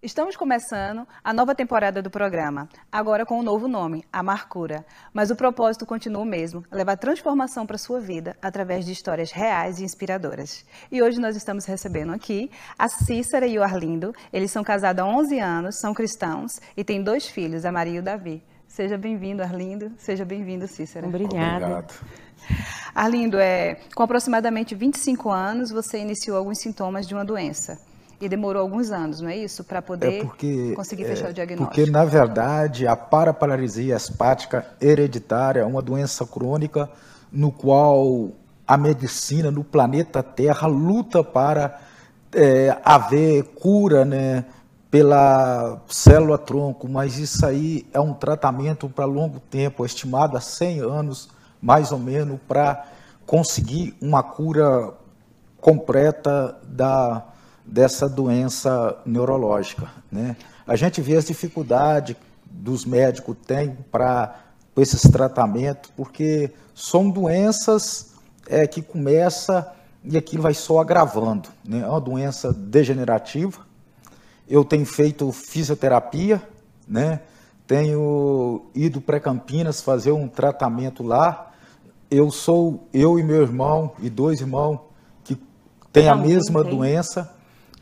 Estamos começando a nova temporada do programa, agora com um novo nome, A Marcura. Mas o propósito continua o mesmo, levar transformação para a sua vida através de histórias reais e inspiradoras. E hoje nós estamos recebendo aqui a Cícera e o Arlindo. Eles são casados há 11 anos, são cristãos e têm dois filhos, a Maria e o Davi. Seja bem-vindo, Arlindo. Seja bem-vindo, Cícera. Obrigada. Obrigado. Arlindo, é, com aproximadamente 25 anos, você iniciou alguns sintomas de uma doença. E demorou alguns anos, não é isso? Para poder É porque, conseguir é, fechar o diagnóstico. Porque, na verdade, a paraparalisia espática hereditária é uma doença crônica no qual a medicina no planeta Terra luta para é, haver cura né, pela célula-tronco, mas isso aí é um tratamento para longo tempo, estimado a 100 anos, mais ou menos, para conseguir uma cura completa da, dessa doença neurológica. Né? A gente vê as dificuldades dos médicos têm para esses tratamentos, porque são doenças é, que começa e aquilo vai só agravando. Né? É uma doença degenerativa. Eu tenho feito fisioterapia, né? tenho ido para Campinas fazer um tratamento lá. Eu sou eu e meu irmão e dois irmãos que têm a mesma doença.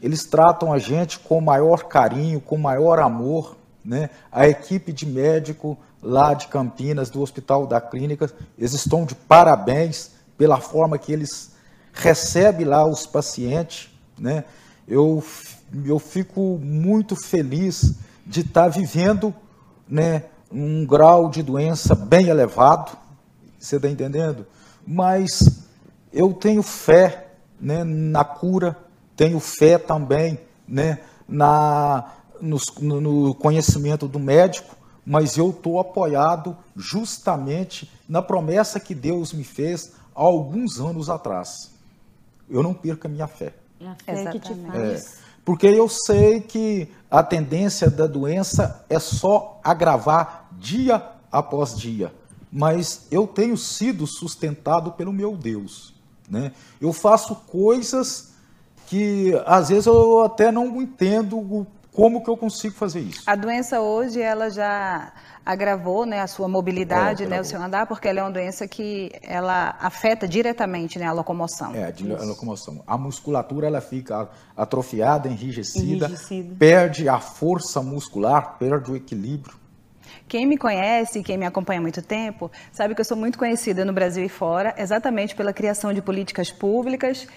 Eles tratam a gente com maior carinho, com maior amor. Né? A equipe de médico lá de Campinas, do Hospital da Clínica, eles estão de parabéns pela forma que eles recebem lá os pacientes. Né? Eu, eu fico muito feliz de estar vivendo né, um grau de doença bem elevado, você está entendendo? Mas eu tenho fé né, na cura, tenho fé também né, na, no, no conhecimento do médico, mas eu estou apoiado justamente na promessa que Deus me fez há alguns anos atrás. Eu não perco a minha fé. É a fé que te Exatamente. É, faz. porque eu sei que a tendência da doença é só agravar dia após dia. Mas eu tenho sido sustentado pelo meu Deus. Né? Eu faço coisas que às vezes eu até não entendo como que eu consigo fazer isso. A doença hoje, ela já agravou né, a sua mobilidade, É, né, o seu andar, porque ela é uma doença que ela afeta diretamente né, a locomoção. É, a locomoção. A musculatura ela fica atrofiada, enrijecida, Enrijecida. perde a força muscular, perde o equilíbrio. Quem me conhece, quem me acompanha há muito tempo, sabe que eu sou muito conhecida no Brasil e fora, exatamente pela criação de políticas públicas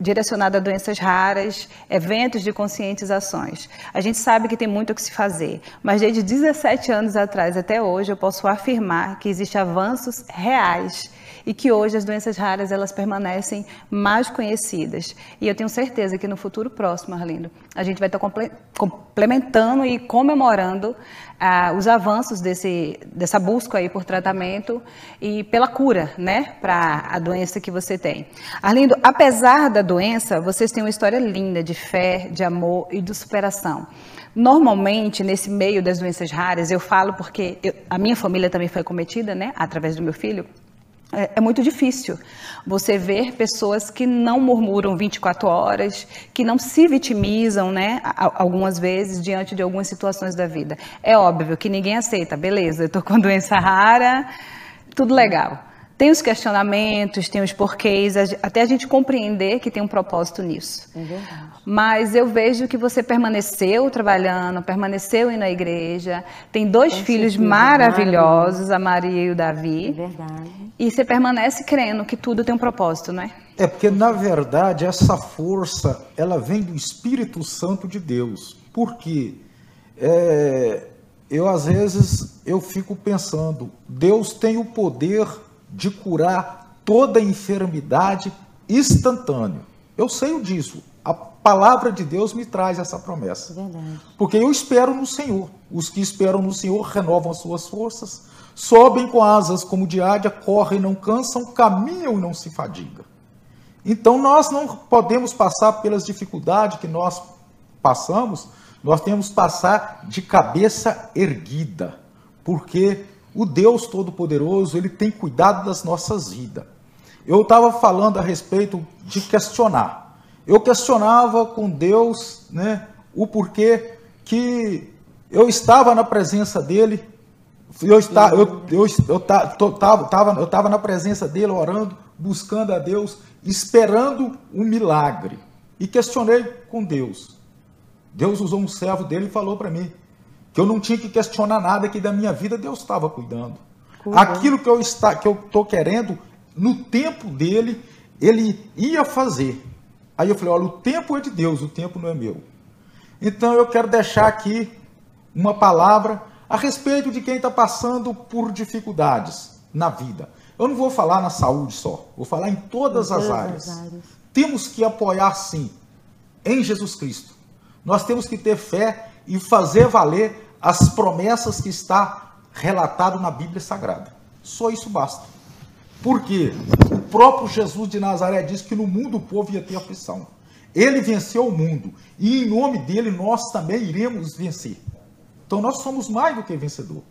direcionada a doenças raras, eventos de conscientizações. A gente sabe que tem muito o que se fazer, mas desde 17 anos atrás até hoje eu posso afirmar que existem avanços reais e que hoje as doenças raras elas permanecem mais conhecidas. E eu tenho certeza que no futuro próximo, Arlindo, a gente vai estar comple- complementando e comemorando ah, os avanços desse, dessa busca aí por tratamento e pela cura, né, para a doença que você tem. Arlindo, apesar da doença, vocês têm uma história linda de fé, de amor e de superação. Normalmente, nesse meio das doenças raras, eu falo porque eu- a minha família também foi cometida, né, através do meu filho, é, é muito difícil você ver pessoas que não murmuram 24 horas, que não se vitimizam, né, algumas vezes diante de algumas situações da vida. É óbvio que ninguém aceita, beleza, eu estou com doença rara, tudo legal. Tem os questionamentos, tem os porquês, até a gente compreender que tem um propósito nisso. É verdade. Mas eu vejo que você permaneceu trabalhando, permaneceu indo à igreja, tem dois Com filhos certeza, maravilhosos, a Maria e o Davi. É verdade. E você permanece crendo que tudo tem um propósito, não é? É porque, na verdade, essa força, ela vem do Espírito Santo de Deus. Porque é, eu, às vezes, eu fico pensando, Deus tem o poder de curar toda enfermidade instantâneo. Eu sei disso. A palavra de Deus me traz essa promessa. Verdade. Porque eu espero no Senhor. Os que esperam no Senhor renovam as suas forças, sobem com asas como de águia, correm e não cansam, caminham e não se fadigam. Então nós não podemos passar pelas dificuldades que nós passamos, nós temos que passar de cabeça erguida, porque o Deus Todo-Poderoso, ele tem cuidado das nossas vidas. Eu estava falando a respeito de questionar. Eu questionava com Deus, né, o porquê que eu estava na presença dele, eu estava, eu, eu, eu, tava, eu estava na presença dele orando, buscando a Deus, esperando um milagre. E questionei com Deus. Deus usou um servo dele e falou para mim que eu não tinha que questionar nada, que da minha vida Deus estava cuidando. Aquilo que eu está, que eu estou querendo, no tempo dele, ele ia fazer. Aí eu falei, olha, o tempo é de Deus, o tempo não é meu. Então eu quero deixar aqui uma palavra a respeito de quem está passando por dificuldades na vida. Eu não vou falar na saúde só, vou falar em todas, em todas as, áreas. as áreas. Temos que apoiar sim em Jesus Cristo. Nós temos que ter fé e fazer valer as promessas que está relatado na Bíblia Sagrada. Só isso basta. Porque o próprio Jesus de Nazaré diz que no mundo o povo ia ter aflição. Ele venceu o mundo e em nome dele nós também iremos vencer. Então nós somos mais do que vencedor.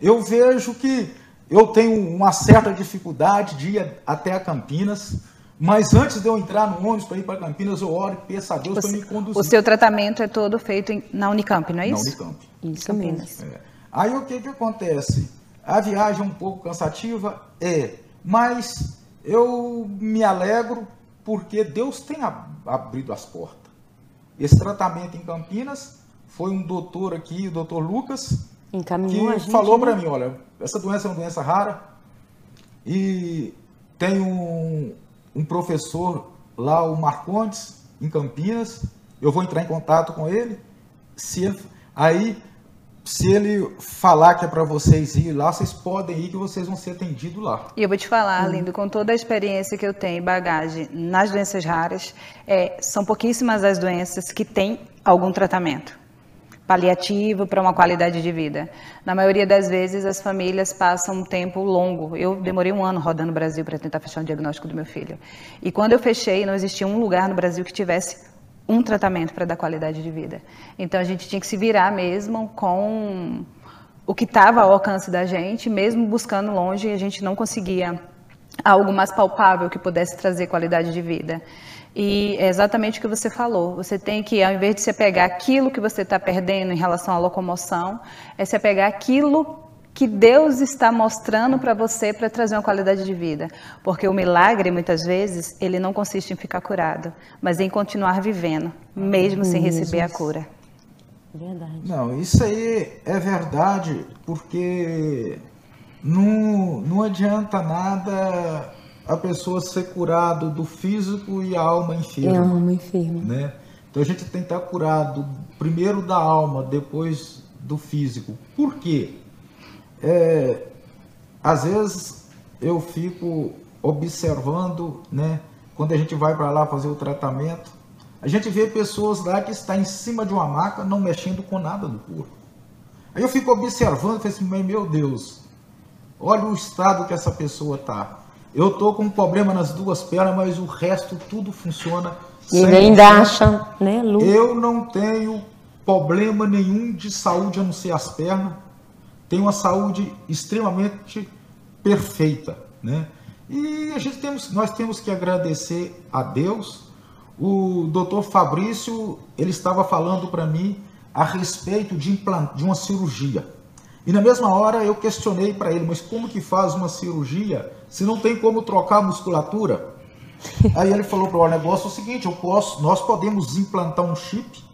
Eu vejo que eu tenho uma certa dificuldade de ir até a Campinas, mas antes de eu entrar no ônibus para ir para Campinas, eu oro e peço a Deus para me conduzir. O seu tratamento é todo feito em, na Unicamp, não é isso? Na Unicamp. Isso Campinas. É. Aí o que, que acontece? A viagem é um pouco cansativa? É. Mas eu me alegro porque Deus tem abrido as portas. Esse tratamento em Campinas foi um doutor aqui, o doutor Lucas, Encaminhou que gente, falou né? para mim, olha, essa doença é uma doença rara e tem um, um professor lá, o Marcondes, em Campinas, eu vou entrar em contato com ele, se aí se ele falar que é para vocês ir lá, vocês podem ir que vocês vão ser atendidos lá. E eu vou te falar, hum. Lindo, com toda a experiência que eu tenho, bagagem nas doenças raras, é, são pouquíssimas as doenças que têm algum tratamento paliativo para uma qualidade de vida. Na maioria das vezes, as famílias passam um tempo longo. Eu demorei um ano rodando o Brasil para tentar fechar o diagnóstico do meu filho. E quando eu fechei, não existia um lugar no Brasil que tivesse um tratamento para dar qualidade de vida. Então a gente tinha que se virar mesmo com o que estava ao alcance da gente, mesmo buscando longe, a gente não conseguia algo mais palpável que pudesse trazer qualidade de vida. E é exatamente o que você falou. Você tem que, ao invés de você pegar aquilo que você está perdendo em relação à locomoção, é você pegar aquilo que Deus está mostrando para você para trazer uma qualidade de vida. Porque o milagre, muitas vezes, ele não consiste em ficar curado, mas em continuar vivendo, mesmo sem receber a cura. Verdade. Não, isso aí é verdade, porque não, não adianta nada a pessoa ser curado do físico e a alma enferma. E a alma enferma. Né? Então a gente tem que estar curado primeiro da alma, depois do físico. Por quê? É, às vezes eu fico observando, né, quando a gente vai para lá fazer o tratamento, a gente vê pessoas lá que estão em cima de uma maca, não mexendo com nada do corpo. Aí eu fico observando e falo assim, meu Deus, olha o estado que essa pessoa está. Eu estou com um problema nas duas pernas, mas o resto tudo funciona. E ele ainda acha, né, Lu? Eu não tenho problema nenhum de saúde a não ser as pernas. Tenho uma saúde extremamente perfeita, né? E a gente temos, nós temos que agradecer a Deus. O doutor Fabrício, ele estava falando para mim a respeito de, implant, de uma cirurgia. E na mesma hora eu questionei para ele, mas como que faz uma cirurgia se não tem como trocar a musculatura? Aí ele falou para o negócio é o seguinte, eu posso, nós podemos implantar um chip,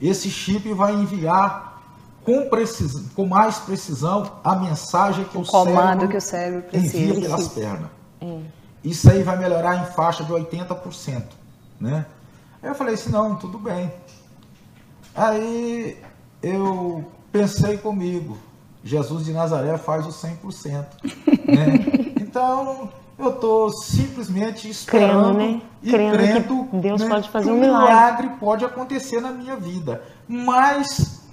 esse chip vai enviar com, precis, com mais precisão a mensagem que o, o comando que o cérebro precisa. envia pelas pernas. É. Isso aí vai melhorar em faixa de 80%. Né? Aí eu falei assim, não, tudo bem. Aí eu pensei comigo, Jesus de Nazaré faz o 100%. Né? Então, eu estou simplesmente esperando crendo, né? e crendo, crendo que Deus né, pode fazer um milagre. milagre pode acontecer na minha vida. Mas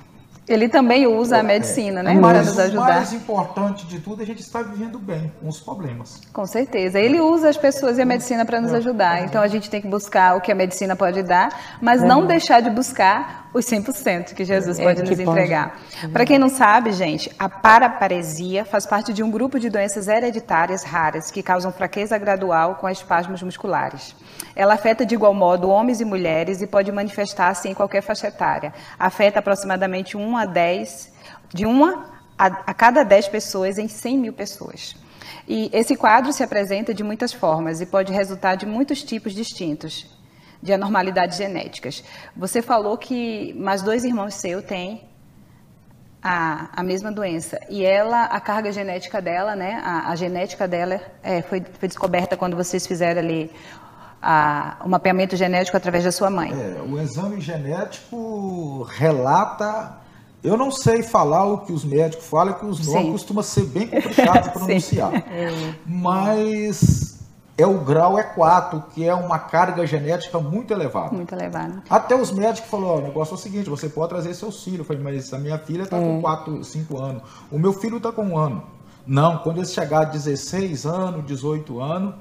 ele também usa a é, medicina, é, né, para nos ajudar. O mais importante de tudo é a gente estar vivendo bem com os problemas. Com certeza. Ele usa as pessoas e a medicina para nos é, ajudar. Então a gente tem que buscar o que a medicina pode dar, mas não deixar de buscar os 100% que Jesus é, pode que nos entregar. Para quem não sabe, gente, a paraparesia faz parte de um grupo de doenças hereditárias raras que causam fraqueza gradual com espasmos musculares. Ela afeta de igual modo homens e mulheres e pode manifestar-se em qualquer faixa etária. Afeta aproximadamente 1 a 10, de 1 a, a cada 10 pessoas em 100 mil pessoas. E esse quadro se apresenta de muitas formas e pode resultar de muitos tipos distintos, de anormalidades genéticas. Você falou que mais dois irmãos seus têm a, a mesma doença. E ela, a carga genética dela, né, a, a genética dela é, foi, foi descoberta quando vocês fizeram ali a, o mapeamento genético através da sua mãe. É, o exame genético relata. Eu não sei falar o que os médicos falam, que os nomes costumam ser bem complicados de pronunciar. É. Mas é o grau E4, que é uma carga genética muito elevada. Muito elevada. Até os médicos falaram, o negócio é o seguinte, você pode trazer seus filhos. Eu falei, mas a minha filha está é. com 4, 5 anos. O meu filho está com um ano. Não, quando eles chegar a 16 anos, 18 anos,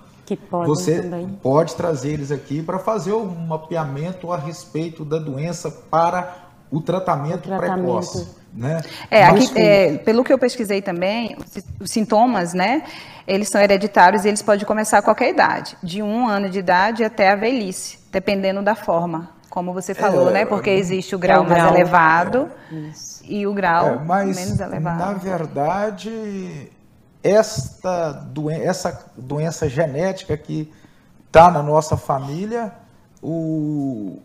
você também. pode trazer eles aqui para fazer um mapeamento a respeito da doença para o tratamento, o tratamento. precoce. Né? É, aqui, é, pelo que eu pesquisei também, os sintomas, né? Eles são hereditários e eles podem começar a qualquer idade, de um ano de idade até a velhice, dependendo da forma, como você falou, é, né? Porque existe o grau, é o grau mais elevado é. e o grau é, mas, menos elevado. Na verdade, esta doen essa doença genética que está na nossa família, o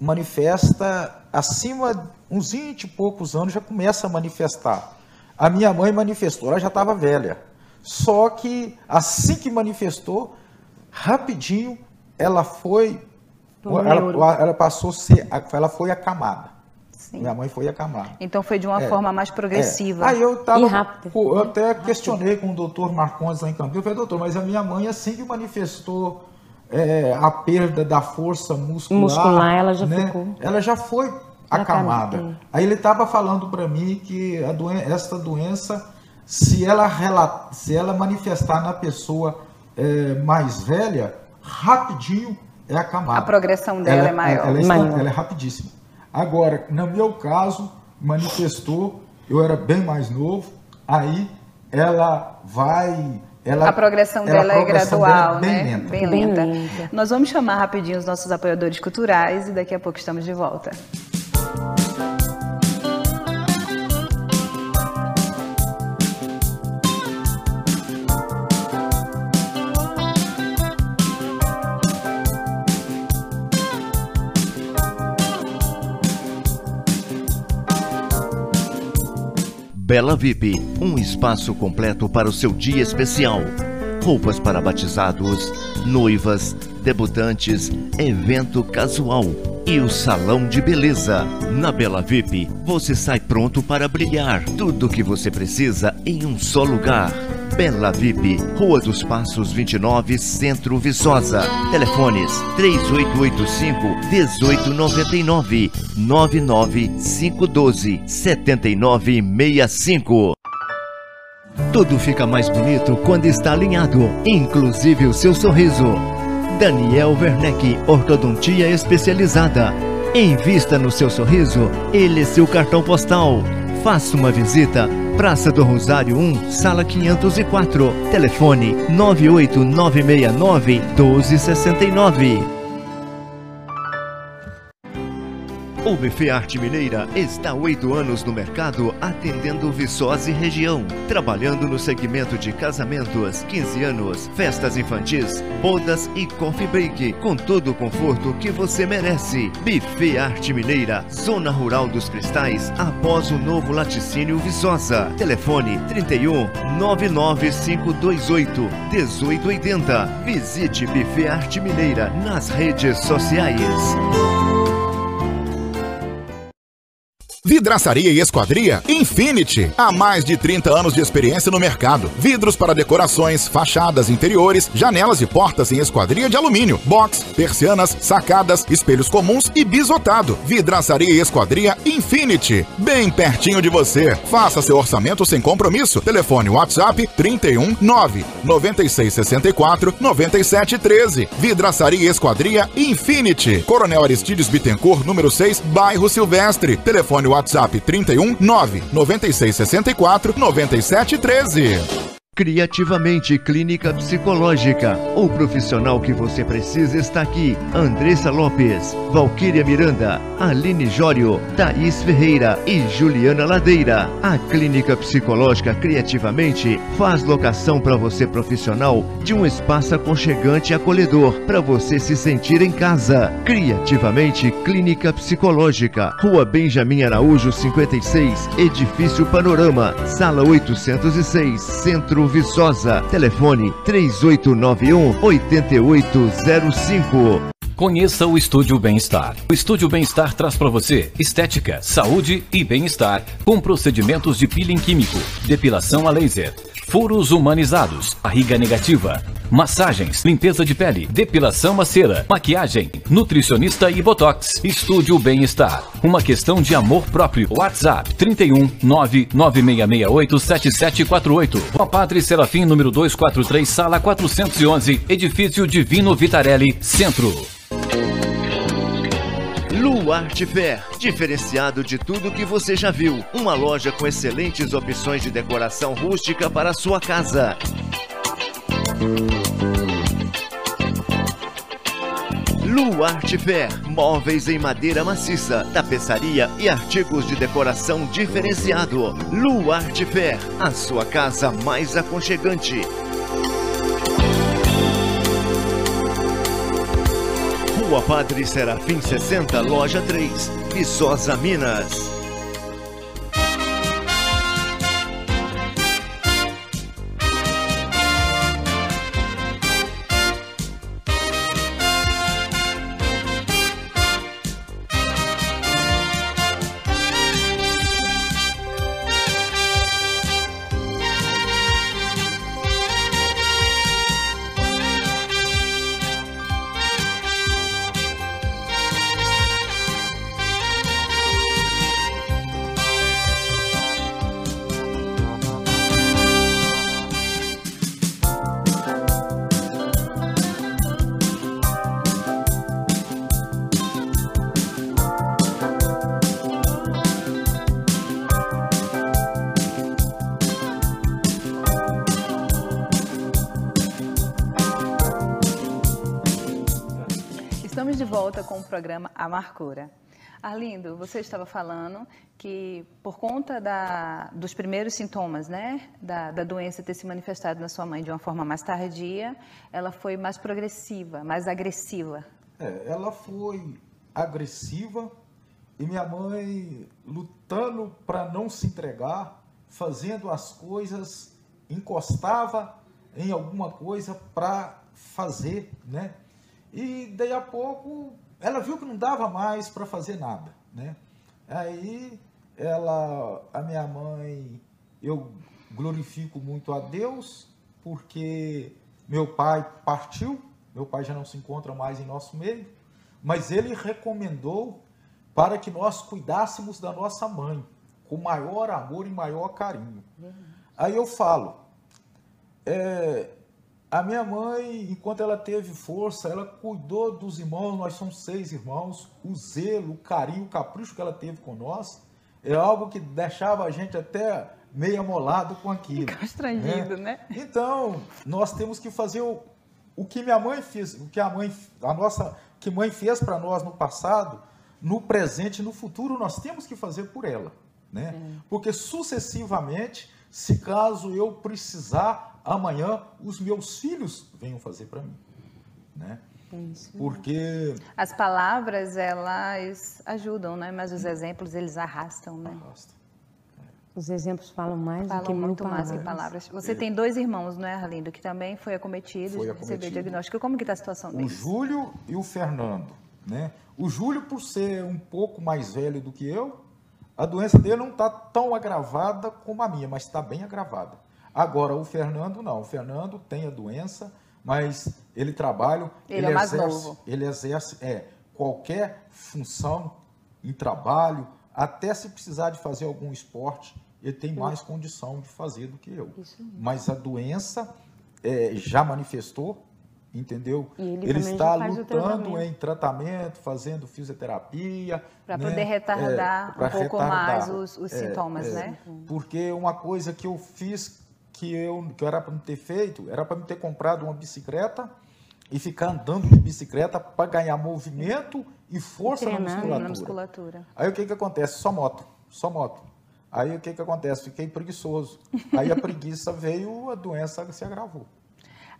manifesta acima uns 20 e poucos anos já começa a manifestar. A minha mãe manifestou, ela já estava velha. Só que assim que manifestou, rapidinho ela foi, ela, ela, passou a ser, ela foi acamada. Sim. Minha mãe foi acamada. Então foi de uma é, forma mais progressiva. É. Aí eu tava, eu até questionei com o doutor Marcondes lá em Campinas, eu falei, doutor, mas a minha mãe assim que manifestou é, a perda da força muscular, muscular ela já né, ficou. Ela já foi acamada. Aí ele estava falando para mim que a doen esta doença, se ela, se ela manifestar na pessoa é, mais velha, rapidinho é acamada. A progressão dela ela, é maior. Ela, ela, maior. ela é rapidíssima. Agora, no meu caso, manifestou, eu era bem mais novo, aí ela vai ela, a progressão dela a progressão é gradual, dela é bem né? Lenta. Bem, lenta. bem lenta. Nós vamos chamar rapidinho os nossos apoiadores culturais e daqui a pouco estamos de volta. Bela VIP, um espaço completo para o seu dia especial. Roupas para batizados, noivas, debutantes, evento casual e o salão de beleza. Na Bela VIP, você sai pronto para brilhar. Tudo o que você precisa em um só lugar. Bela VIP, Rua dos Passos 29, Centro Viçosa. Telefones 3885-1899, 99512-7965. Tudo fica mais bonito quando está alinhado, inclusive o seu sorriso. Daniel Werneck, ortodontia especializada. Invista no seu sorriso, ele é seu cartão postal. Faça uma visita Praça do Rosário 1, Sala 504. Telefone 98969 1269. O Buffet Arte Mineira está há oito anos no mercado atendendo Viçosa e região, trabalhando no segmento de casamentos, 15 anos, festas infantis, bodas e coffee break, com todo o conforto que você merece. Buffet Arte Mineira, Zona Rural dos Cristais, após o novo laticínio Viçosa. Telefone 31 99528 1880. Visite Buffet Arte Mineira nas redes sociais. Vidraçaria e Esquadria Infinity. Há mais de 30 anos de experiência no mercado. Vidros para decorações, fachadas interiores, janelas e portas em esquadria de alumínio, box, persianas, sacadas, espelhos comuns e bisotado. Vidraçaria e Esquadria Infinity. Bem pertinho de você. Faça seu orçamento sem compromisso. Telefone WhatsApp 31 9 96 64 97 13. Vidraçaria e Esquadria Infinity. Coronel Aristides Bittencourt, número 6, bairro Silvestre. Telefone WhatsApp 31 9 96 64 97 13. Criativamente Clínica Psicológica. O profissional que você precisa está aqui. Andressa Lopes, Valquíria Miranda, Aline Jório, Thaís Ferreira e Juliana Ladeira. A Clínica Psicológica Criativamente faz locação para você profissional de um espaço aconchegante e acolhedor para você se sentir em casa. Criativamente Clínica Psicológica. Rua Benjamin Araújo 56, Edifício Panorama, Sala 806, Centro Viçosa. Telefone 3891 8805. Conheça o Estúdio Bem-Estar. O Estúdio Bem-Estar traz para você estética, saúde e bem-estar com procedimentos de peeling químico, depilação a laser, furos humanizados, barriga negativa, massagens, limpeza de pele, depilação a cera, maquiagem, nutricionista e botox. Estúdio Bem-Estar. Uma questão de amor próprio. WhatsApp 31 99668 7748. Rua Padre Serafim, número 243, sala 411, edifício Divino Vitarelli, Centro. Luarte Fair, diferenciado de tudo que você já viu. Uma loja com excelentes opções de decoração rústica para a sua casa. Luarte Fair, móveis em madeira maciça, tapeçaria e artigos de decoração diferenciado. Luarte Fair, a sua casa mais aconchegante. Rua Padre Serafim 60, loja 3, Viçosa, Minas. Programa Amarcura. Arlindo, você estava falando que por conta da, dos primeiros sintomas, né, da, da doença ter se manifestado na sua mãe de uma forma mais tardia, ela foi mais progressiva, mais agressiva. É, ela foi agressiva e minha mãe lutando para não se entregar, fazendo as coisas, encostava em alguma coisa para fazer, né? E daí a pouco ela viu que não dava mais para fazer nada, né? Aí ela, a minha mãe, eu glorifico muito a Deus porque meu pai partiu, meu pai já não se encontra mais em nosso meio, mas ele recomendou para que nós cuidássemos da nossa mãe com maior amor e maior carinho. Aí eu falo, é, a minha mãe, enquanto ela teve força, ela cuidou dos irmãos, nós somos seis irmãos, o zelo, o carinho, o capricho que ela teve com nós, é algo que deixava a gente até meio amolado com aquilo. Constrangido, né? Então, nós temos que fazer o, o que minha mãe fez, o que a mãe, a nossa, que mãe fez para nós no passado, no presente e no futuro, nós temos que fazer por ela, né? Porque sucessivamente, se caso eu precisar, amanhã os meus filhos venham fazer para mim, né? Isso. Porque As palavras, elas ajudam, né? Mas os exemplos, eles arrastam, né? Os exemplos falam mais do que Falam muito mais palavras. que palavras. Você tem dois irmãos, não é, Arlindo? Que também foi acometido, Foi acometido. diagnóstico. Como que está a situação o deles? Júlio e o Fernando, né? O Júlio, por ser um pouco mais velho do que eu, A doença dele não está tão agravada como a minha, mas está bem agravada. Agora, o Fernando não. O Fernando tem a doença, mas ele trabalha. Ele, ele é mais exerce, novo. Ele exerce é, qualquer função em trabalho, até se precisar de fazer algum esporte, ele tem mais condição de fazer do que eu. Mas a doença é, já manifestou, entendeu? ele, ele está lutando em tratamento, fazendo fisioterapia. Para né? poder retardar É, um pouco retardar. mais os, os É, sintomas, é. né? Porque uma coisa que eu fiz que eu que era para me ter feito, era para me ter comprado uma bicicleta e ficar andando de bicicleta para ganhar movimento e força na treinando musculatura. Na musculatura. Aí o que que acontece? Só moto, só moto. Aí o que que acontece? Fiquei preguiçoso. Aí a preguiça veio, a doença se agravou.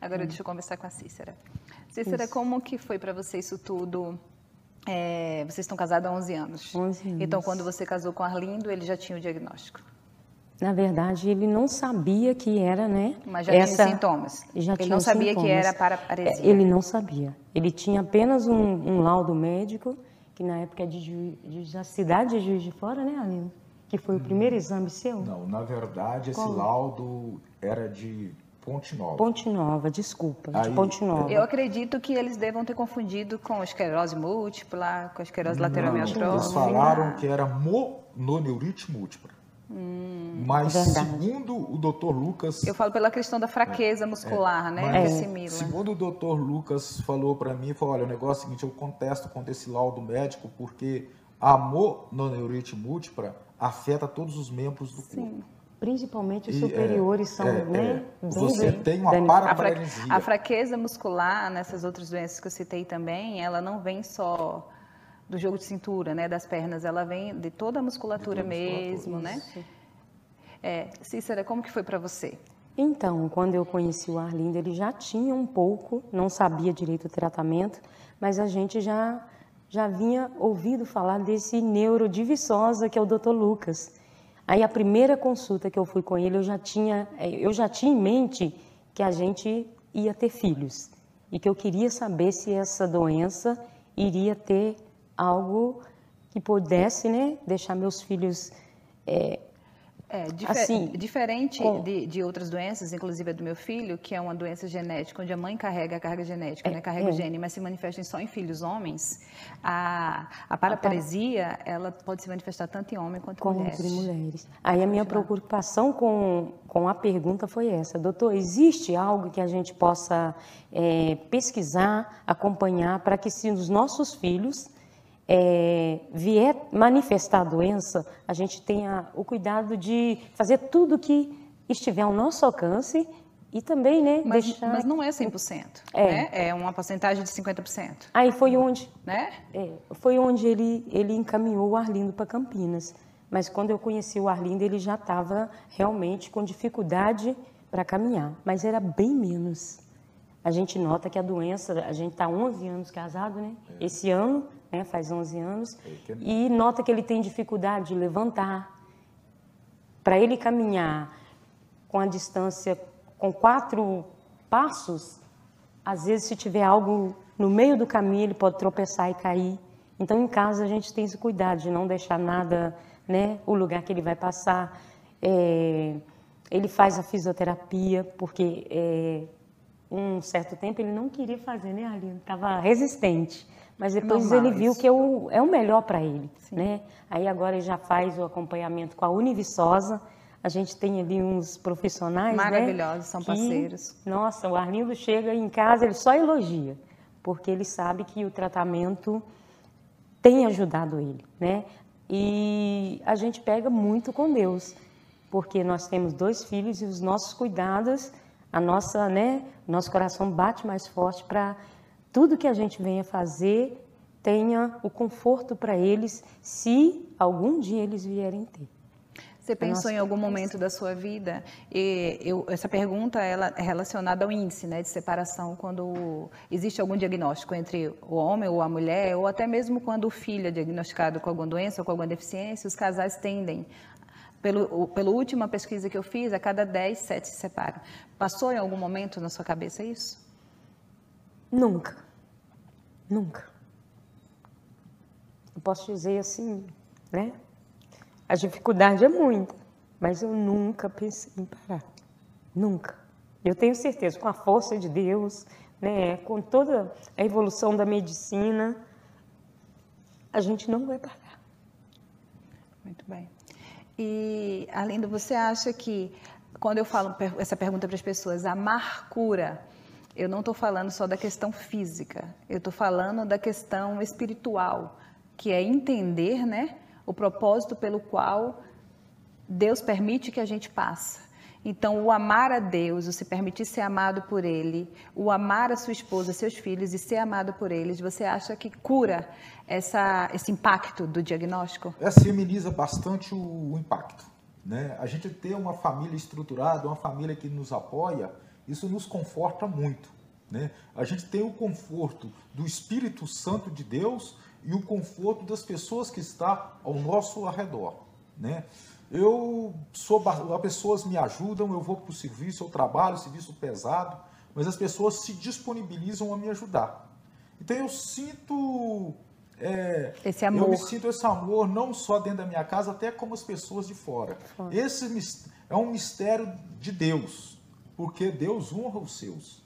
Agora deixa eu conversar com a Cícera. Cícera, como que foi para você isso tudo? É, vocês estão casados há 11 anos. 11 anos. Então, quando você casou com Arlindo, ele já tinha o diagnóstico. Na verdade, ele não sabia que era, né? Mas já essa... tinha sintomas. Já ele tinha não sabia que sintomas. era paraparesia. É, Ele não sabia. Ele tinha apenas um, um laudo médico, que na época é de, Ju- de- da cidade de Juiz de Fora, né, Aline? Que foi o primeiro exame seu? Não, na verdade, esse Como? laudo era de Ponte Nova. Ponte Nova, desculpa, de Aí, Ponte Nova. Eu acredito que eles devam ter confundido com esclerose múltipla, com esclerose lateral Não, Eles falaram que era mononeurite múltipla. Mas Hum, Verdade. segundo o Dr. Lucas, Eu falo pela questão da fraqueza muscular, né? mas Que assimila. segundo o Dr. Lucas falou para mim, falou, olha, o negócio é o seguinte, eu contesto contra esse laudo médico porque a mononeurite múltipla afeta todos os membros do corpo. Principalmente os E, superiores é, são, é, né? é, bem você dan- tem uma danificados. A, fra- paraparalisia. a fraqueza muscular nessas outras doenças que eu citei também, ela não vem só do jogo de cintura, né, das pernas, ela vem de toda a musculatura toda a mesmo, né? É, Cícera, como que foi para você? Então, quando eu conheci o Arlindo, ele já tinha um pouco, não sabia direito o tratamento, mas a gente já já vinha ouvido falar desse neuro de Viçosa, que é o Dr. Lucas. Aí a primeira consulta que eu fui com ele, eu já tinha eh, eu já tinha em mente que a gente ia ter filhos e que eu queria saber se essa doença iria ter algo que pudesse, né, deixar meus filhos É, dife- Assim, diferente com- de, de outras doenças, inclusive a do meu filho, que é uma doença genética, onde a mãe carrega a carga genética, né, carrega o é. gene, mas se manifesta só em filhos homens, a, a paraparesia, ela pode se manifestar tanto em homem quanto em mulheres. mulheres. Aí a minha preocupação com, com a pergunta foi essa, doutor, existe algo que a gente possa eh, pesquisar, acompanhar, para que se os nossos filhos eh, vier manifestar a doença, a gente tenha o cuidado de fazer tudo que estiver ao nosso alcance e também, né, Mas, deixar... mas não é 100%, É. né? É uma porcentagem de 50%, Aí foi onde né? É, foi onde ele, ele encaminhou o Arlindo para Campinas. Mas quando eu conheci o Arlindo, ele já estava realmente com dificuldade para caminhar, mas era bem menos. A gente nota que a doença, a gente está 11 anos casado, né? Esse ano, né, faz 11 anos, e nota que ele tem dificuldade de levantar. Para ele caminhar com a distância, com quatro passos, às vezes, se tiver algo no meio do caminho, ele pode tropeçar e cair. Então, em casa, a gente tem esse cuidado de não deixar nada, né, o lugar que ele vai passar. É, ele faz a fisioterapia, porque é, um certo tempo ele não queria fazer, né, Aline? Estava resistente. Mas depois Normal ele viu isso. que é o, é o melhor para ele, né? Aí agora ele já faz o acompanhamento com a Univiçosa. A gente tem ali uns profissionais, né, Maravilhosos, são que, parceiros. Nossa, o Arlindo chega em casa, ele só elogia, porque ele sabe que o tratamento tem ajudado ele, né? E a gente pega muito com Deus, porque nós temos dois filhos e os nossos cuidados, a nossa, né, nosso coração bate mais forte para tudo que a gente venha fazer tenha o conforto para eles, se algum dia eles vierem ter. Você pensou em algum momento da sua vida? E eu- essa pergunta ela é relacionada ao índice né, de separação, quando existe algum diagnóstico entre o homem ou a mulher, ou até mesmo quando o filho é diagnosticado com alguma doença ou com alguma deficiência, os casais tendem. Pelo, pela última pesquisa que eu fiz, a cada 10, 7 se separam. Passou em algum momento na sua cabeça isso? Nunca. Nunca. Eu posso dizer assim, né? A dificuldade é muita, mas eu nunca pensei em parar. Nunca. Eu tenho certeza, com a força de Deus, né, com toda a evolução da medicina, a gente não vai parar. Muito bem. E, Alinda, você acha que, quando eu falo essa pergunta para as pessoas, amar cura, eu não estou falando só da questão física, eu estou falando da questão espiritual, que é entender né, o propósito pelo qual Deus permite que a gente passe. Então, o amar a Deus, o se permitir ser amado por Ele, o amar a sua esposa, seus filhos e ser amado por eles, você acha que cura essa, esse impacto do diagnóstico? Essa ameniza bastante o, o impacto. Né? A gente ter uma família estruturada, uma família que nos apoia, isso nos conforta muito. Né? A gente tem o conforto do Espírito Santo de Deus e o conforto das pessoas que estão ao nosso arredor. Né? Eu sou, as pessoas me ajudam, eu vou para o serviço, eu trabalho, serviço pesado, mas as pessoas se disponibilizam a me ajudar. Então eu sinto é, esse amor. Eu me sinto esse amor não só dentro da minha casa, até como as pessoas de fora. fora. Esse é um mistério de Deus, porque Deus honra os seus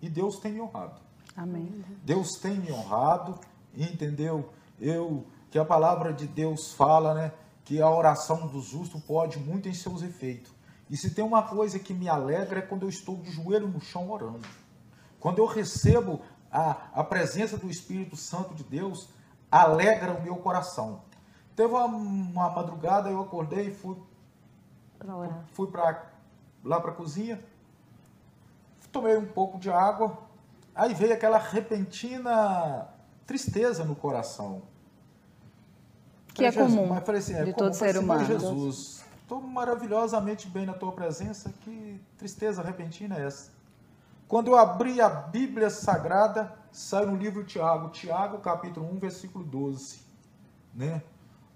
e Deus tem me honrado. Amém. Deus tem me honrado, entendeu? Eu que a palavra de Deus fala, né? que a oração do justo pode muito em seus efeitos. E se tem uma coisa que me alegra é quando eu estou de joelho no chão orando. Quando eu recebo a, a presença do Espírito Santo de Deus, alegra o meu coração. Teve uma, uma madrugada, eu acordei e fui, fui pra, lá para a cozinha, tomei um pouco de água, aí veio aquela repentina tristeza no coração. Que é comum mas falei assim, é de comum, todo ser assim, humano. Jesus, estou maravilhosamente bem na tua presença, que tristeza repentina é essa? Quando eu abri a Bíblia Sagrada, sai no livro Tiago, Tiago capítulo 1, versículo 12. Né?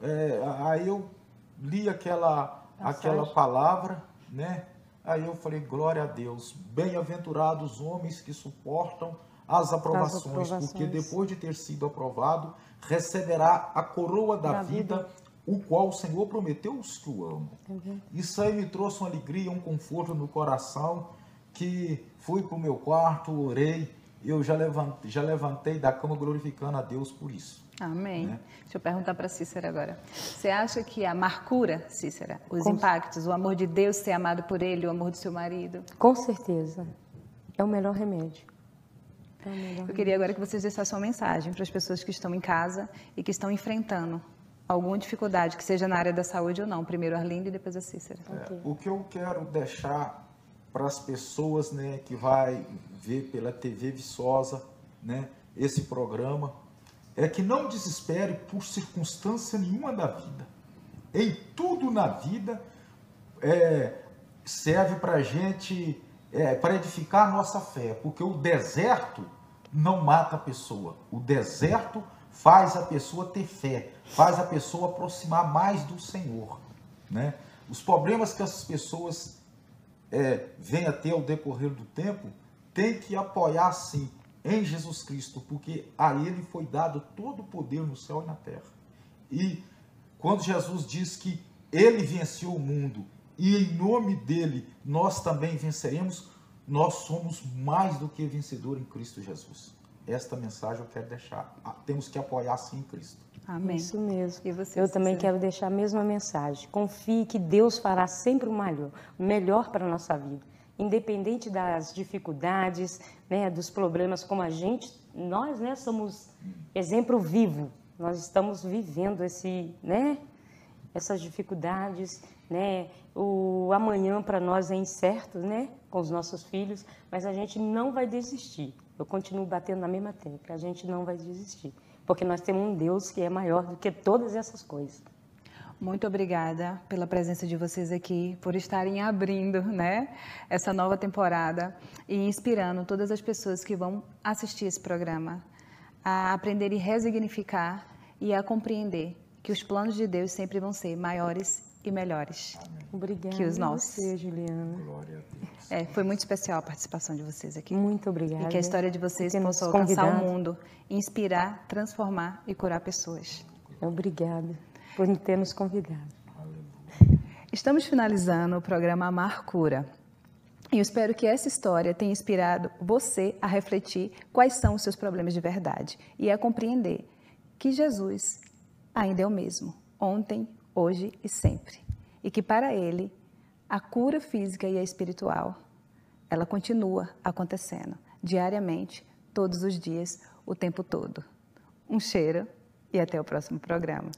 É, aí eu li aquela, aquela palavra, né? aí eu falei, glória a Deus, bem-aventurados os homens que suportam as aprovações, as aprovações, porque depois de ter sido aprovado, receberá a coroa da, da vida, vida, o qual o Senhor prometeu os que o amam. Uhum. Isso aí me trouxe uma alegria, um conforto no coração, que fui para o meu quarto, orei, eu já levantei, já levantei da cama glorificando a Deus por isso. Amém. Né? Deixa eu perguntar para Cícera agora. Você acha que a marcura, Cícera, os Com... impactos, o amor de Deus ser amado por ele, o amor do seu marido? Com certeza. É o melhor remédio. Eu queria agora que vocês deixassem uma mensagem para as pessoas que estão em casa e que estão enfrentando alguma dificuldade, que seja na área da saúde ou não. Primeiro a Arlinde e depois a Cícera. É, o que eu quero deixar para as pessoas né, que vai ver pela TV Viçosa né, esse programa é que não desespere por circunstância nenhuma da vida. Em tudo na vida é, serve para a gente é, para edificar a nossa fé, porque o deserto não mata a pessoa, o deserto faz a pessoa ter fé, faz a pessoa aproximar mais do Senhor. Né? Os problemas que essas pessoas é, vêm a ter ao decorrer do tempo, tem que apoiar sim em Jesus Cristo, porque a Ele foi dado todo o poder no céu e na terra. E quando Jesus diz que Ele venceu o mundo e em nome dele nós também venceremos, nós somos mais do que vencedor em Cristo Jesus. Esta mensagem eu quero deixar. Ah, temos que apoiar sim Cristo. Amém. Isso mesmo. Você, eu também quero deixar a mesma mensagem. Confie que Deus fará sempre o melhor, melhor para a nossa vida. Independente das dificuldades, né, dos problemas, como a gente, nós né, somos exemplo vivo. Nós estamos vivendo esse, né, essas dificuldades, né? O amanhã para nós é incerto, né? Com os nossos filhos, mas a gente não vai desistir. Eu continuo batendo na mesma tecla. A gente não vai desistir, porque nós temos um Deus que é maior do que todas essas coisas. Muito obrigada pela presença de vocês aqui, por estarem abrindo, né, essa nova temporada e inspirando todas as pessoas que vão assistir esse programa a aprender e resignificar e a compreender que os planos de Deus sempre vão ser maiores e melhores obrigada que os nossos. Você, Juliana. Glória a Deus. É, foi muito especial a participação de vocês aqui. Muito obrigada. E que a história de vocês possa alcançar o mundo, inspirar, transformar e curar pessoas. Obrigada por ter nos convidado. Estamos finalizando o programa Amar Cura. E eu espero que essa história tenha inspirado você a refletir quais são os seus problemas de verdade e a compreender que Jesus ainda é o mesmo, ontem, hoje e sempre. E que para ele, a cura física e a espiritual, ela continua acontecendo diariamente, todos os dias, o tempo todo. Um cheiro e até o próximo programa.